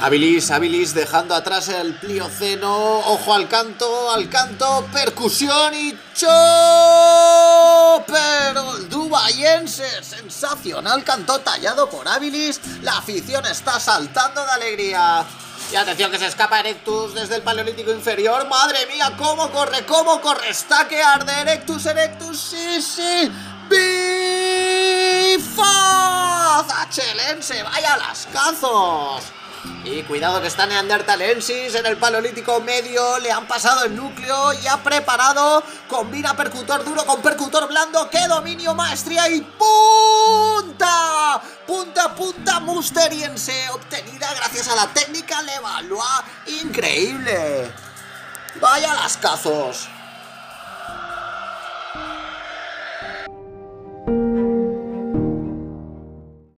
Habilis, Habilis dejando atrás el Plioceno. Ojo al canto, al canto, percusión y. Pero el dubayense, sensacional canto tallado por Habilis. La afición está saltando de alegría. Y atención que se escapa Erectus desde el Paleolítico inferior. Madre mía, cómo corre, cómo corre. Está que arde Erectus, Erectus, sí, sí. ¡Bifaz! ¡Achelense! ¡Vaya las cazos! Y cuidado que está Neandertalensis en el paleolítico medio, le han pasado el núcleo y ha preparado, combina percutor duro con percutor blando, ¡qué dominio, maestría y punta! Punta, punta musteriense, obtenida gracias a la técnica Levallois, increíble. Vaya las cazos.